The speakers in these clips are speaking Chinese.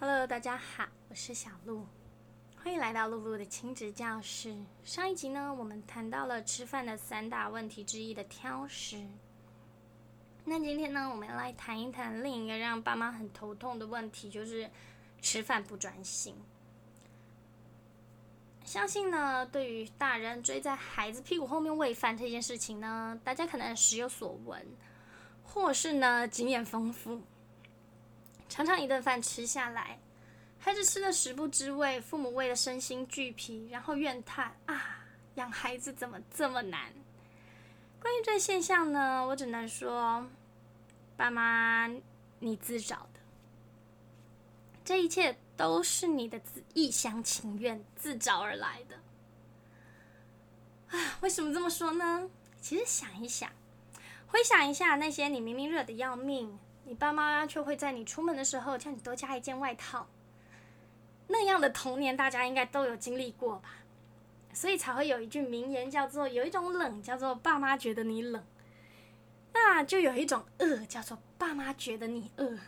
Hello，大家好，我是小鹿，欢迎来到露露的亲子教室。上一集呢，我们谈到了吃饭的三大问题之一的挑食。那今天呢，我们来谈一谈另一个让爸妈很头痛的问题，就是吃饭不专心。相信呢，对于大人追在孩子屁股后面喂饭这件事情呢，大家可能时有所闻，或是呢经验丰富。常常一顿饭吃下来，孩子吃的食不知味，父母喂的身心俱疲，然后怨叹啊，养孩子怎么这么难？关于这现象呢，我只能说，爸妈你自找的，这一切都是你的自一厢情愿自找而来的。啊，为什么这么说呢？其实想一想，回想一下那些你明明热的要命。你爸妈却会在你出门的时候叫你多加一件外套，那样的童年大家应该都有经历过吧？所以才会有一句名言叫做“有一种冷叫做爸妈觉得你冷”，那就有一种饿叫做爸妈觉得你饿。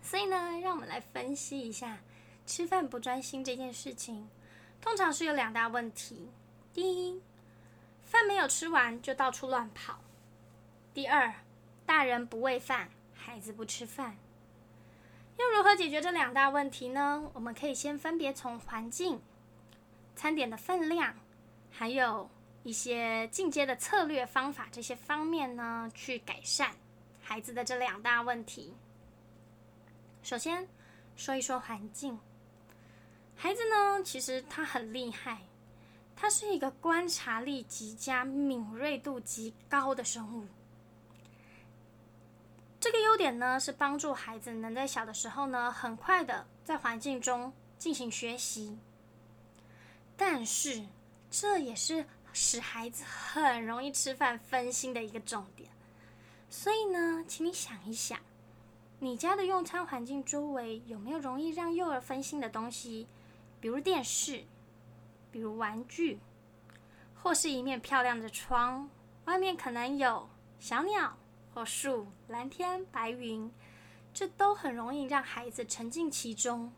所以呢，让我们来分析一下吃饭不专心这件事情，通常是有两大问题：第一，饭没有吃完就到处乱跑；第二。大人不喂饭，孩子不吃饭，要如何解决这两大问题呢？我们可以先分别从环境、餐点的分量，还有一些进阶的策略方法这些方面呢，去改善孩子的这两大问题。首先说一说环境，孩子呢，其实他很厉害，他是一个观察力极佳、敏锐度极高的生物。这个优点呢，是帮助孩子能在小的时候呢，很快的在环境中进行学习。但是，这也是使孩子很容易吃饭分心的一个重点。所以呢，请你想一想，你家的用餐环境周围有没有容易让幼儿分心的东西？比如电视，比如玩具，或是一面漂亮的窗，外面可能有小鸟。或树、蓝天、白云，这都很容易让孩子沉浸其中。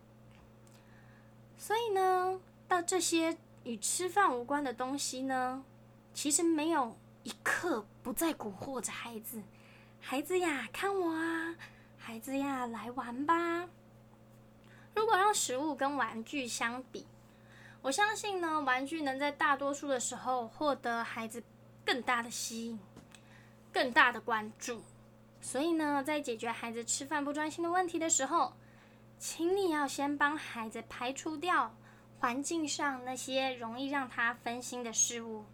所以呢，到这些与吃饭无关的东西呢，其实没有一刻不在蛊惑着孩子。孩子呀，看我啊！孩子呀，来玩吧！如果让食物跟玩具相比，我相信呢，玩具能在大多数的时候获得孩子更大的吸引。更大的关注，所以呢，在解决孩子吃饭不专心的问题的时候，请你要先帮孩子排除掉环境上那些容易让他分心的事物。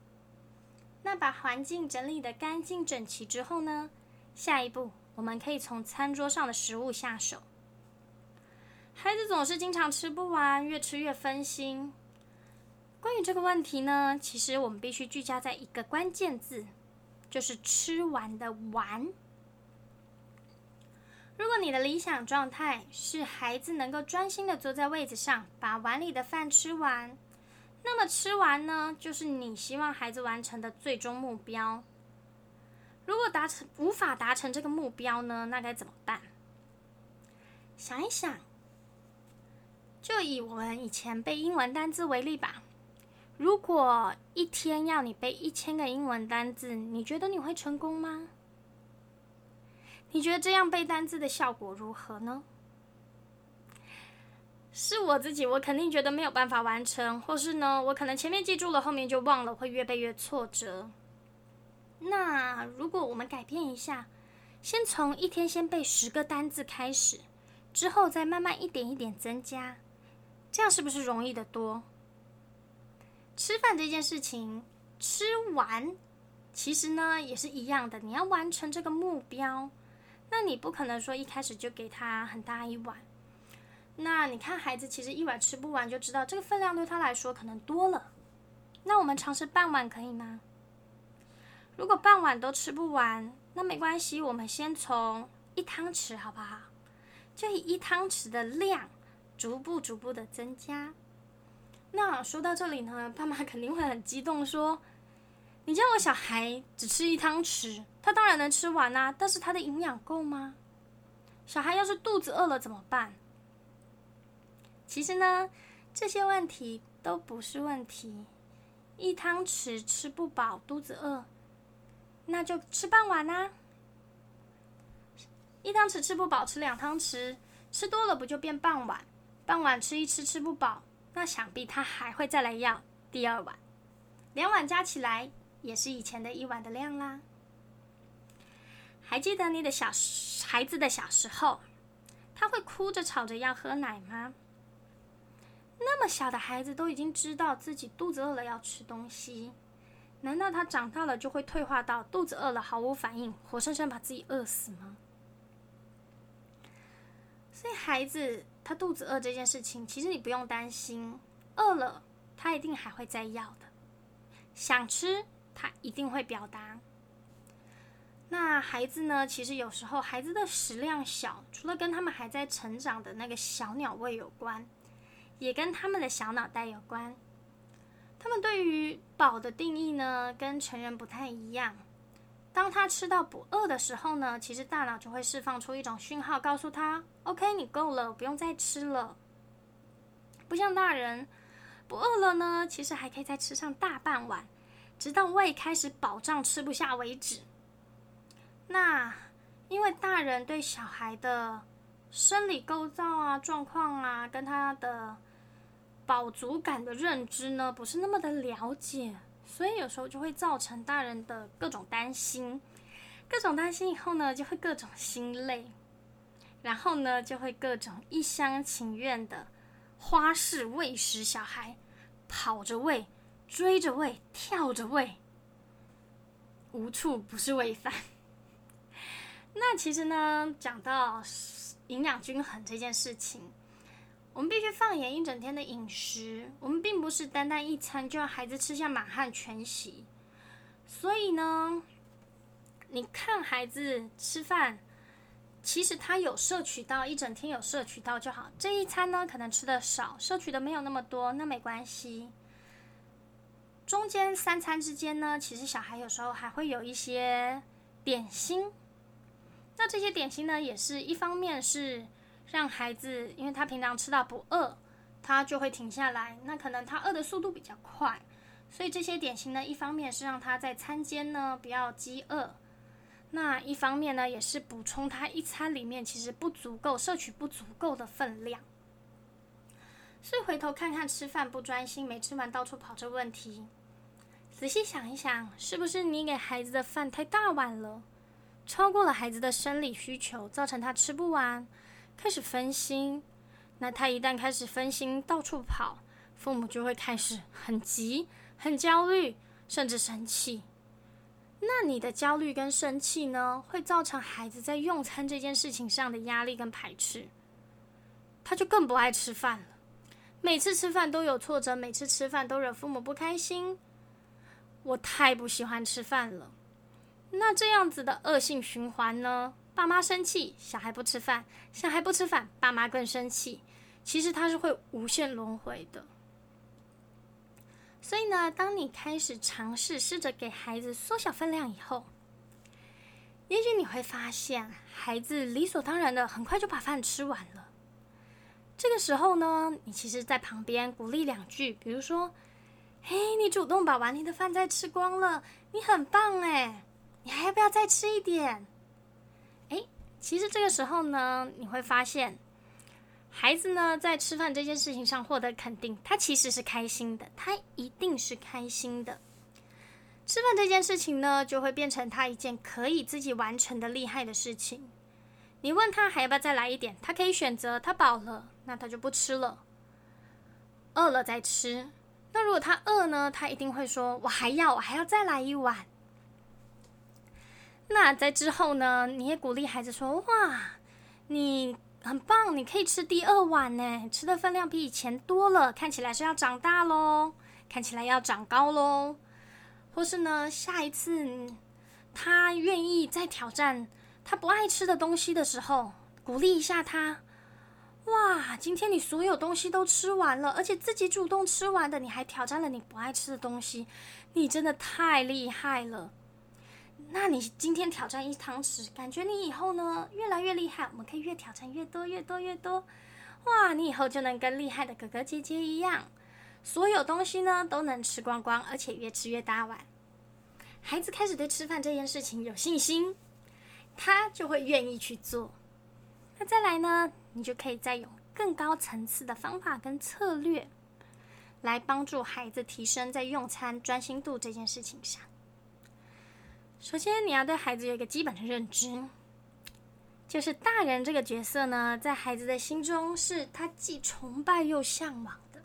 那把环境整理的干净整齐之后呢，下一步我们可以从餐桌上的食物下手。孩子总是经常吃不完，越吃越分心。关于这个问题呢，其实我们必须聚焦在一个关键字。就是吃完的完。如果你的理想状态是孩子能够专心的坐在位子上，把碗里的饭吃完，那么吃完呢，就是你希望孩子完成的最终目标。如果达成无法达成这个目标呢，那该怎么办？想一想，就以我们以前背英文单字为例吧。如果一天要你背一千个英文单字，你觉得你会成功吗？你觉得这样背单字的效果如何呢？是我自己，我肯定觉得没有办法完成，或是呢，我可能前面记住了，后面就忘了，会越背越挫折。那如果我们改变一下，先从一天先背十个单字开始，之后再慢慢一点一点增加，这样是不是容易的多？吃饭这件事情，吃完其实呢也是一样的。你要完成这个目标，那你不可能说一开始就给他很大一碗。那你看孩子其实一碗吃不完，就知道这个分量对他来说可能多了。那我们尝试半碗可以吗？如果半碗都吃不完，那没关系，我们先从一汤匙好不好？就以一汤匙的量，逐步逐步的增加。那说到这里呢，爸妈肯定会很激动，说：“你叫我小孩只吃一汤匙，他当然能吃完啊，但是他的营养够吗？小孩要是肚子饿了怎么办？其实呢，这些问题都不是问题。一汤匙吃不饱，肚子饿，那就吃半碗啊。一汤匙吃不饱，吃两汤匙，吃多了不就变半碗？半碗吃一吃吃不饱，那想必他还会再来要第二碗。两碗加起来也是以前的一碗的量啦。还记得你的小孩子的小时候，他会哭着吵着要喝奶吗？那么小的孩子都已经知道自己肚子饿了要吃东西，难道他长大了就会退化到肚子饿了毫无反应，活生生把自己饿死吗？所以孩子他肚子饿这件事情，其实你不用担心，饿了他一定还会再要的，想吃他一定会表达。那孩子呢？其实有时候孩子的食量小，除了跟他们还在成长的那个小鸟胃有关，也跟他们的小脑袋有关。他们对于饱的定义呢，跟成人不太一样。当他吃到不饿的时候呢，其实大脑就会释放出一种讯号，告诉他：“OK，你够了，不用再吃了。”不像大人，不饿了呢，其实还可以再吃上大半碗，直到胃开始饱胀吃不下为止。那，因为大人对小孩的生理构造啊、状况啊，跟他的饱足感的认知呢，不是那么的了解，所以有时候就会造成大人的各种担心，各种担心以后呢，就会各种心累，然后呢，就会各种一厢情愿的花式喂食小孩，跑着喂，追着喂，跳着喂，无处不是喂饭。那其实呢，讲到营养均衡这件事情，我们必须放眼一整天的饮食。我们并不是单单一餐就让孩子吃下满汉全席。所以呢，你看孩子吃饭，其实他有摄取到一整天有摄取到就好。这一餐呢，可能吃的少，摄取的没有那么多，那没关系。中间三餐之间呢，其实小孩有时候还会有一些点心。那这些点心呢，也是一方面是让孩子，因为他平常吃到不饿，他就会停下来。那可能他饿的速度比较快，所以这些点心呢，一方面是让他在餐间呢不要饥饿，那一方面呢，也是补充他一餐里面其实不足够摄取不足够的分量。所以回头看看吃饭不专心，没吃完到处跑这问题，仔细想一想，是不是你给孩子的饭太大碗了？超过了孩子的生理需求，造成他吃不完，开始分心。那他一旦开始分心，到处跑，父母就会开始很急、很焦虑，甚至生气。那你的焦虑跟生气呢，会造成孩子在用餐这件事情上的压力跟排斥，他就更不爱吃饭了。每次吃饭都有挫折，每次吃饭都惹父母不开心。我太不喜欢吃饭了。那这样子的恶性循环呢？爸妈生气，小孩不吃饭；小孩不吃饭，爸妈更生气。其实它是会无限轮回的。所以呢，当你开始尝试试着给孩子缩小分量以后，也许你会发现，孩子理所当然的很快就把饭吃完了。这个时候呢，你其实在旁边鼓励两句，比如说：“嘿，你主动把碗里的饭菜吃光了，你很棒哎。”你还要不要再吃一点？哎，其实这个时候呢，你会发现，孩子呢在吃饭这件事情上获得肯定，他其实是开心的，他一定是开心的。吃饭这件事情呢，就会变成他一件可以自己完成的厉害的事情。你问他还要不要再来一点，他可以选择，他饱了，那他就不吃了；饿了再吃。那如果他饿呢，他一定会说：“我还要，我还要再来一碗。”那在之后呢？你也鼓励孩子说：“哇，你很棒，你可以吃第二碗呢，吃的分量比以前多了，看起来是要长大喽，看起来要长高喽。”或是呢，下一次他愿意再挑战他不爱吃的东西的时候，鼓励一下他：“哇，今天你所有东西都吃完了，而且自己主动吃完的，你还挑战了你不爱吃的东西，你真的太厉害了。”那你今天挑战一汤匙，感觉你以后呢越来越厉害，我们可以越挑战越多越多越多。哇，你以后就能跟厉害的哥哥姐姐一样，所有东西呢都能吃光光，而且越吃越大碗。孩子开始对吃饭这件事情有信心，他就会愿意去做。那再来呢，你就可以再用更高层次的方法跟策略，来帮助孩子提升在用餐专心度这件事情上。首先，你要对孩子有一个基本的认知，就是大人这个角色呢，在孩子的心中是他既崇拜又向往的。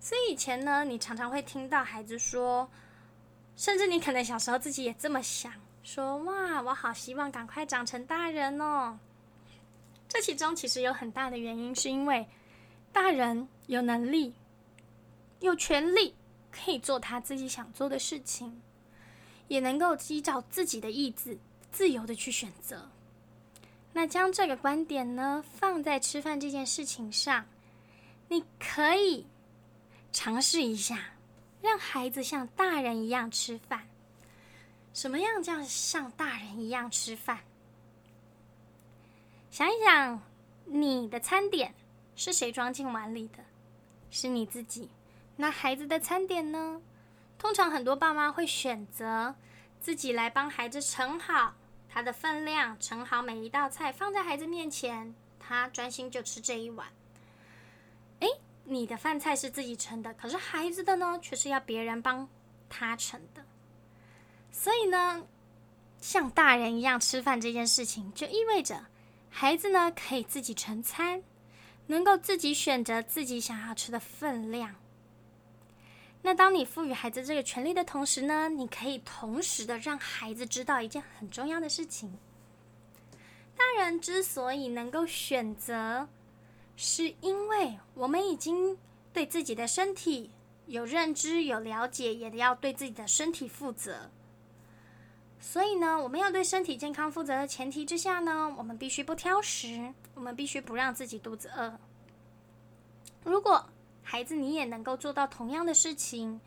所以以前呢，你常常会听到孩子说，甚至你可能小时候自己也这么想，说：“哇，我好希望赶快长成大人哦。”这其中其实有很大的原因，是因为大人有能力、有权利，可以做他自己想做的事情。也能够依照自己的意志自由的去选择。那将这个观点呢放在吃饭这件事情上，你可以尝试一下，让孩子像大人一样吃饭。什么样叫像大人一样吃饭？想一想，你的餐点是谁装进碗里的？是你自己。那孩子的餐点呢？通常很多爸妈会选择自己来帮孩子盛好他的分量，盛好每一道菜放在孩子面前，他专心就吃这一碗。哎，你的饭菜是自己盛的，可是孩子的呢，却是要别人帮他盛的。所以呢，像大人一样吃饭这件事情，就意味着孩子呢可以自己盛餐，能够自己选择自己想要吃的分量。那当你赋予孩子这个权利的同时呢，你可以同时的让孩子知道一件很重要的事情：大人之所以能够选择，是因为我们已经对自己的身体有认知、有了解，也得要对自己的身体负责。所以呢，我们要对身体健康负责的前提之下呢，我们必须不挑食，我们必须不让自己肚子饿。如果孩子，你也能够做到同样的事情，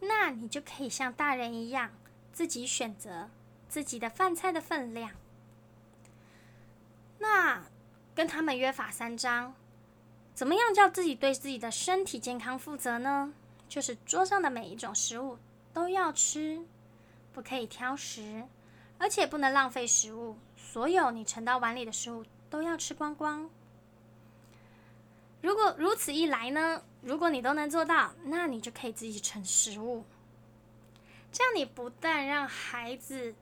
那你就可以像大人一样，自己选择自己的饭菜的分量。那跟他们约法三章，怎么样叫自己对自己的身体健康负责呢？就是桌上的每一种食物都要吃，不可以挑食，而且不能浪费食物。所有你盛到碗里的食物都要吃光光。如果如此一来呢？如果你都能做到，那你就可以自己盛食物。这样你不但让孩子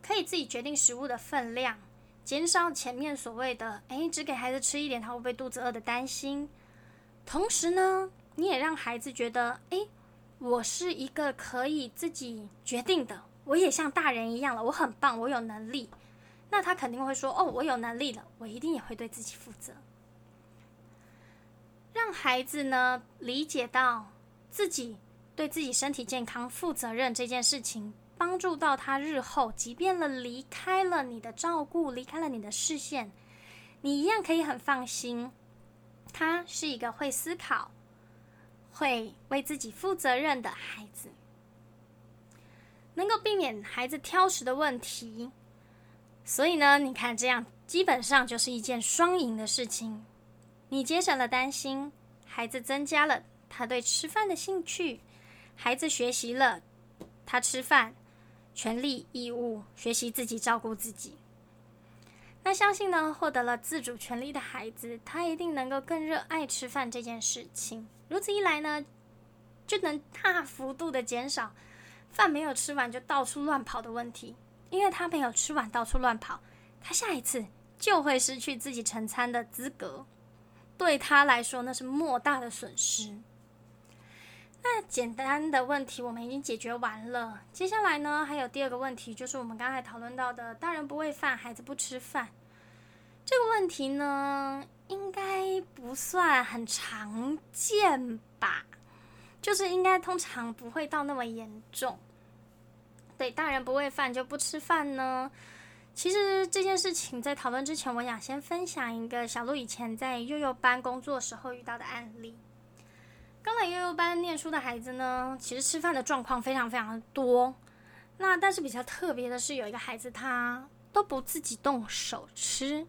可以自己决定食物的分量，减少前面所谓的“哎，只给孩子吃一点，他会不会肚子饿”的担心。同时呢，你也让孩子觉得：“哎，我是一个可以自己决定的，我也像大人一样了，我很棒，我有能力。”那他肯定会说：“哦，我有能力了，我一定也会对自己负责。”让孩子呢理解到自己对自己身体健康负责任这件事情，帮助到他日后，即便了离开了你的照顾，离开了你的视线，你一样可以很放心。他是一个会思考、会为自己负责任的孩子，能够避免孩子挑食的问题。所以呢，你看这样基本上就是一件双赢的事情。你节省了担心，孩子增加了他对吃饭的兴趣，孩子学习了他吃饭权利义务，学习自己照顾自己。那相信呢，获得了自主权利的孩子，他一定能够更热爱吃饭这件事情。如此一来呢，就能大幅度的减少饭没有吃完就到处乱跑的问题，因为他没有吃完到处乱跑，他下一次就会失去自己盛餐的资格。对他来说，那是莫大的损失。那简单的问题我们已经解决完了。接下来呢，还有第二个问题，就是我们刚才讨论到的，大人不喂饭，孩子不吃饭。这个问题呢，应该不算很常见吧？就是应该通常不会到那么严重。对，大人不喂饭就不吃饭呢？其实这件事情在讨论之前，我想先分享一个小鹿以前在幼幼班工作时候遇到的案例。刚来幼幼班念书的孩子呢，其实吃饭的状况非常非常的多。那但是比较特别的是，有一个孩子他都不自己动手吃。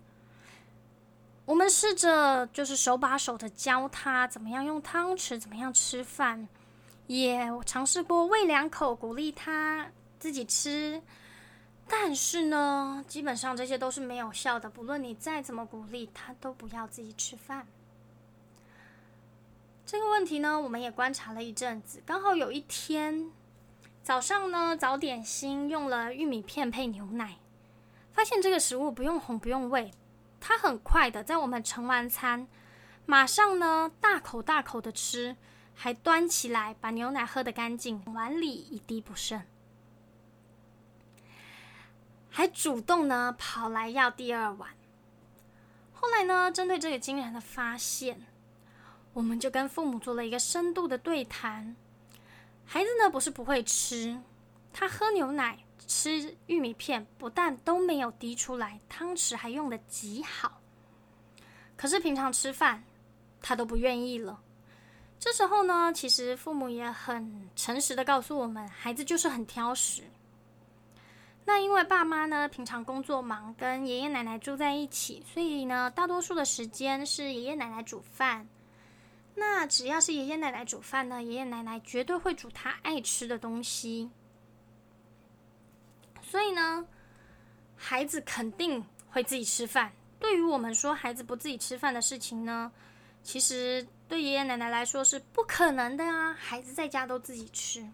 我们试着就是手把手的教他怎么样用汤匙，怎么样吃饭，也尝试过喂两口，鼓励他自己吃。但是呢，基本上这些都是没有效的。不论你再怎么鼓励，他都不要自己吃饭。这个问题呢，我们也观察了一阵子。刚好有一天早上呢，早点心用了玉米片配牛奶，发现这个食物不用哄，不用喂，他很快的在我们盛完餐，马上呢大口大口的吃，还端起来把牛奶喝得干净，碗里一滴不剩。还主动呢跑来要第二碗。后来呢，针对这个惊人的发现，我们就跟父母做了一个深度的对谈。孩子呢不是不会吃，他喝牛奶、吃玉米片，不但都没有滴出来，汤匙还用的极好。可是平常吃饭，他都不愿意了。这时候呢，其实父母也很诚实的告诉我们，孩子就是很挑食。那因为爸妈呢平常工作忙，跟爷爷奶奶住在一起，所以呢大多数的时间是爷爷奶奶煮饭。那只要是爷爷奶奶煮饭呢，爷爷奶奶绝对会煮他爱吃的东西。所以呢，孩子肯定会自己吃饭。对于我们说孩子不自己吃饭的事情呢，其实对爷爷奶奶来说是不可能的啊！孩子在家都自己吃。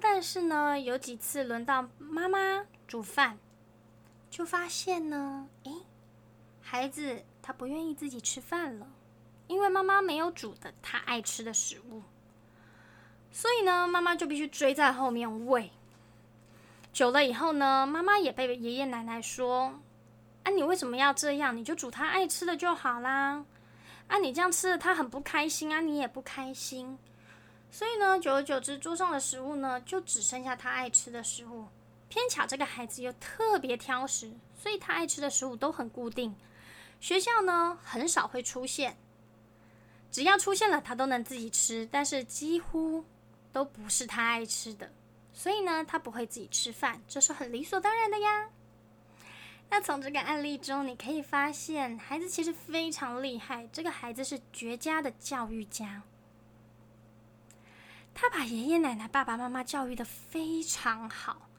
但是呢，有几次轮到妈妈煮饭，就发现呢，诶，孩子他不愿意自己吃饭了，因为妈妈没有煮的他爱吃的食物，所以呢，妈妈就必须追在后面喂。久了以后呢，妈妈也被爷爷奶奶说：“啊，你为什么要这样？你就煮他爱吃的就好啦。啊，你这样吃的他很不开心啊，你也不开心。”所以呢，久而久之，桌上的食物呢，就只剩下他爱吃的食物。偏巧这个孩子又特别挑食，所以他爱吃的食物都很固定。学校呢，很少会出现，只要出现了，他都能自己吃，但是几乎都不是他爱吃的。所以呢，他不会自己吃饭，这是很理所当然的呀。那从这个案例中，你可以发现，孩子其实非常厉害，这个孩子是绝佳的教育家。他把爷爷奶奶、爸爸妈妈教育的非常好，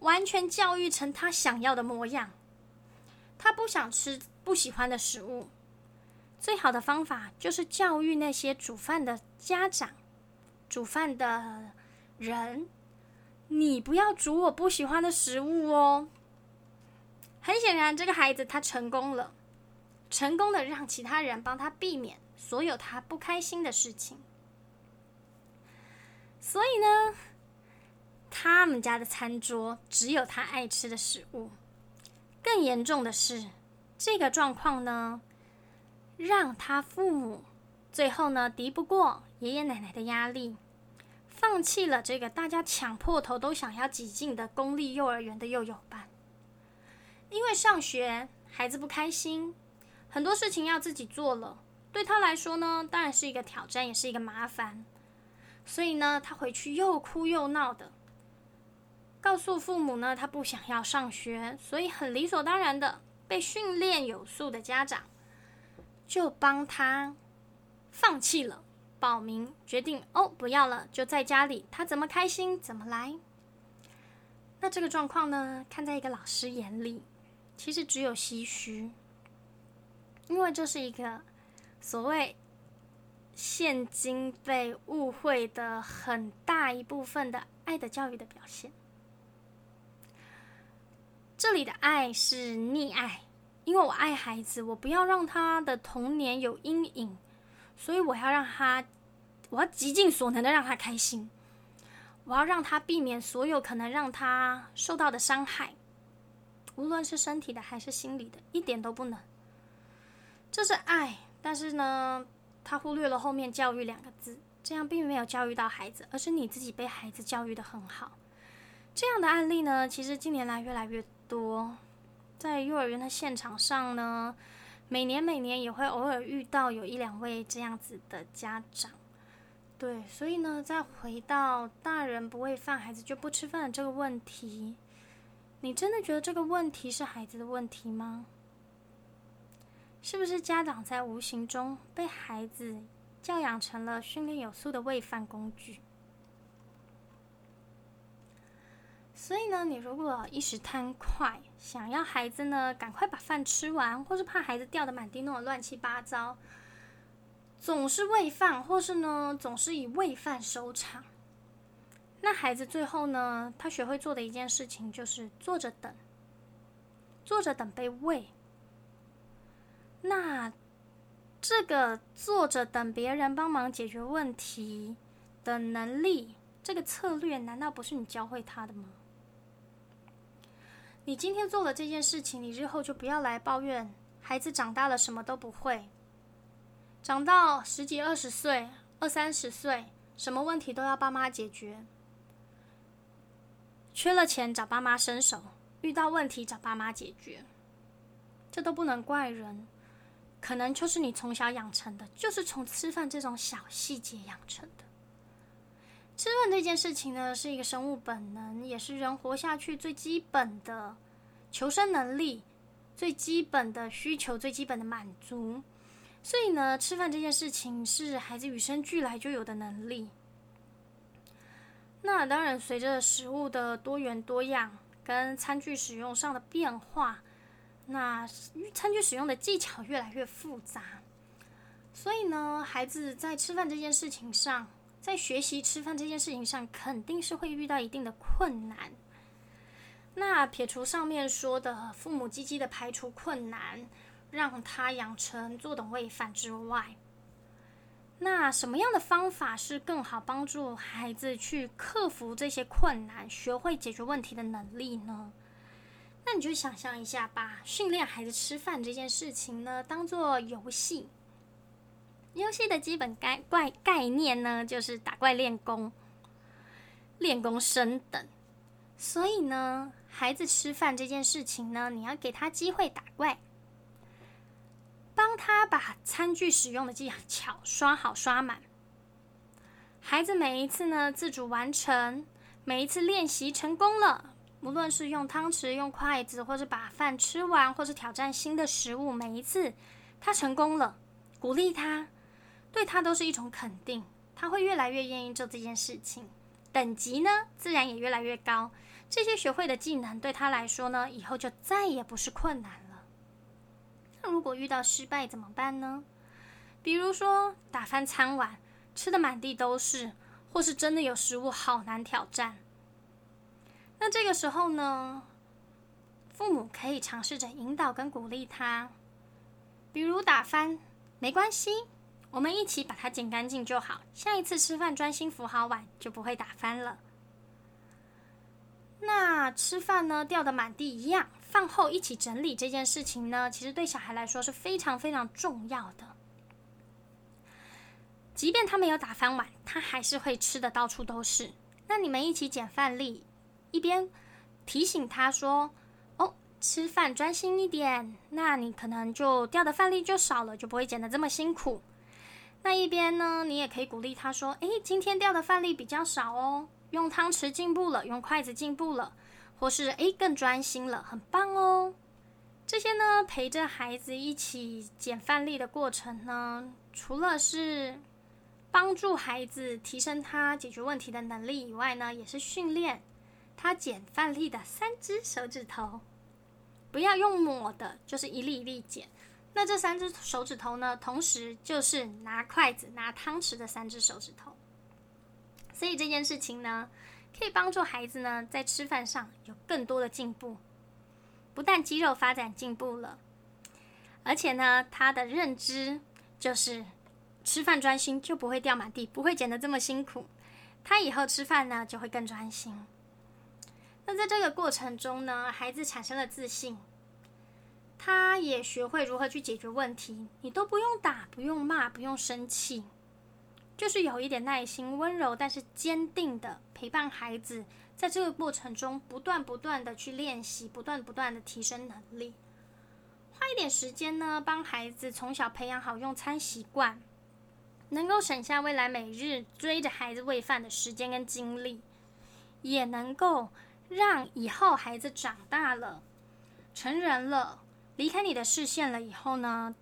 完全教育成他想要的模样。他不想吃不喜欢的食物，最好的方法就是教育那些煮饭的家长、煮饭的人：你不要煮我不喜欢的食物哦。很显然，这个孩子他成功了，成功的让其他人帮他避免所有他不开心的事情。所以呢，他们家的餐桌只有他爱吃的食物。更严重的是，这个状况呢，让他父母最后呢敌不过爷爷奶奶的压力，放弃了这个大家抢破头都想要挤进的公立幼儿园的幼幼班。因为上学孩子不开心，很多事情要自己做了，对他来说呢，当然是一个挑战，也是一个麻烦。所以呢，他回去又哭又闹的，告诉父母呢，他不想要上学，所以很理所当然的被训练有素的家长就帮他放弃了报名，决定哦不要了，就在家里，他怎么开心怎么来。那这个状况呢，看在一个老师眼里，其实只有唏嘘，因为这是一个所谓。现今被误会的很大一部分的爱的教育的表现，这里的爱是溺爱，因为我爱孩子，我不要让他的童年有阴影，所以我要让他，我要极尽所能的让他开心，我要让他避免所有可能让他受到的伤害，无论是身体的还是心理的，一点都不能。这是爱，但是呢？他忽略了后面“教育”两个字，这样并没有教育到孩子，而是你自己被孩子教育的很好。这样的案例呢，其实近年来越来越多，在幼儿园的现场上呢，每年每年也会偶尔遇到有一两位这样子的家长。对，所以呢，再回到大人不喂饭，孩子就不吃饭这个问题，你真的觉得这个问题是孩子的问题吗？是不是家长在无形中被孩子教养成了训练有素的喂饭工具？所以呢，你如果一时贪快，想要孩子呢赶快把饭吃完，或是怕孩子掉的满地弄得乱七八糟，总是喂饭，或是呢总是以喂饭收场，那孩子最后呢，他学会做的一件事情就是坐着等，坐着等被喂。那这个坐着等别人帮忙解决问题的能力，这个策略，难道不是你教会他的吗？你今天做了这件事情，你日后就不要来抱怨孩子长大了什么都不会，长到十几二十岁、二三十岁，什么问题都要爸妈解决，缺了钱找爸妈伸手，遇到问题找爸妈解决，这都不能怪人，可能就是你从小养成的，就是从吃饭这种小细节养成的。吃饭这件事情呢，是一个生物本能，也是人活下去最基本的求生能力、最基本的需求、最基本的满足。所以呢，吃饭这件事情是孩子与生俱来就有的能力。那当然，随着食物的多元多样跟餐具使用上的变化，那餐具使用的技巧越来越复杂，所以呢，孩子在吃饭这件事情上。在学习吃饭这件事情上，肯定是会遇到一定的困难。那撇除上面说的父母积极的排除困难，让他养成坐等喂饭之外，那什么样的方法是更好帮助孩子去克服这些困难，学会解决问题的能力呢？那你就想象一下，把训练孩子吃饭这件事情呢，当做游戏。游戏的基本概概概念呢，就是打怪练功，练功升等。所以呢，孩子吃饭这件事情呢，你要给他机会打怪，帮他把餐具使用的技巧刷好刷满。孩子每一次呢自主完成，每一次练习成功了，无论是用汤匙、用筷子，或是把饭吃完，或是挑战新的食物，每一次他成功了，鼓励他。对他都是一种肯定，他会越来越愿意做这件事情，等级呢自然也越来越高。这些学会的技能对他来说呢，以后就再也不是困难了。那如果遇到失败怎么办呢？比如说打翻餐碗，吃的满地都是，或是真的有食物好难挑战。那这个时候呢，父母可以尝试着引导跟鼓励他，比如打翻没关系。我们一起把它捡干净就好。下一次吃饭专心扶好碗，就不会打翻了。那吃饭呢，掉的满地一样，饭后一起整理这件事情呢，其实对小孩来说是非常非常重要的。即便他没有打翻碗，他还是会吃的到处都是。那你们一起捡饭粒，一边提醒他说：“哦，吃饭专心一点。”那你可能就掉的饭粒就少了，就不会捡的这么辛苦。那一边呢，你也可以鼓励他说：“诶，今天掉的饭粒比较少哦，用汤匙进步了，用筷子进步了，或是诶更专心了，很棒哦。”这些呢，陪着孩子一起捡饭粒的过程呢，除了是帮助孩子提升他解决问题的能力以外呢，也是训练他捡饭粒的三只手指头，不要用抹的，就是一粒一粒捡。那这三只手指头呢，同时就是拿筷子、拿汤匙的三只手指头。所以这件事情呢，可以帮助孩子呢在吃饭上有更多的进步。不但肌肉发展进步了，而且呢，他的认知就是吃饭专心就不会掉满地，不会捡得这么辛苦。他以后吃饭呢就会更专心。那在这个过程中呢，孩子产生了自信。他也学会如何去解决问题，你都不用打，不用骂，不用生气，就是有一点耐心、温柔，但是坚定的陪伴孩子，在这个过程中不断不断的去练习，不断不断的提升能力，花一点时间呢，帮孩子从小培养好用餐习惯，能够省下未来每日追着孩子喂饭的时间跟精力，也能够让以后孩子长大了、成人了。离开你的视线了以后呢，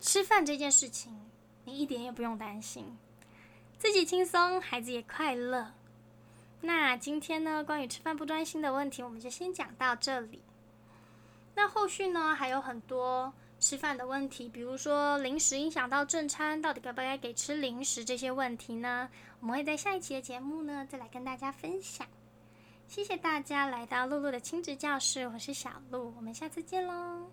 吃饭这件事情，你一点也不用担心，自己轻松，孩子也快乐。那今天呢，关于吃饭不专心的问题，我们就先讲到这里。那后续呢，还有很多吃饭的问题，比如说零食影响到正餐，到底该不该给吃零食这些问题呢？我们会在下一期的节目呢，再来跟大家分享。谢谢大家来到露露的亲子教室，我是小露，我们下次见喽。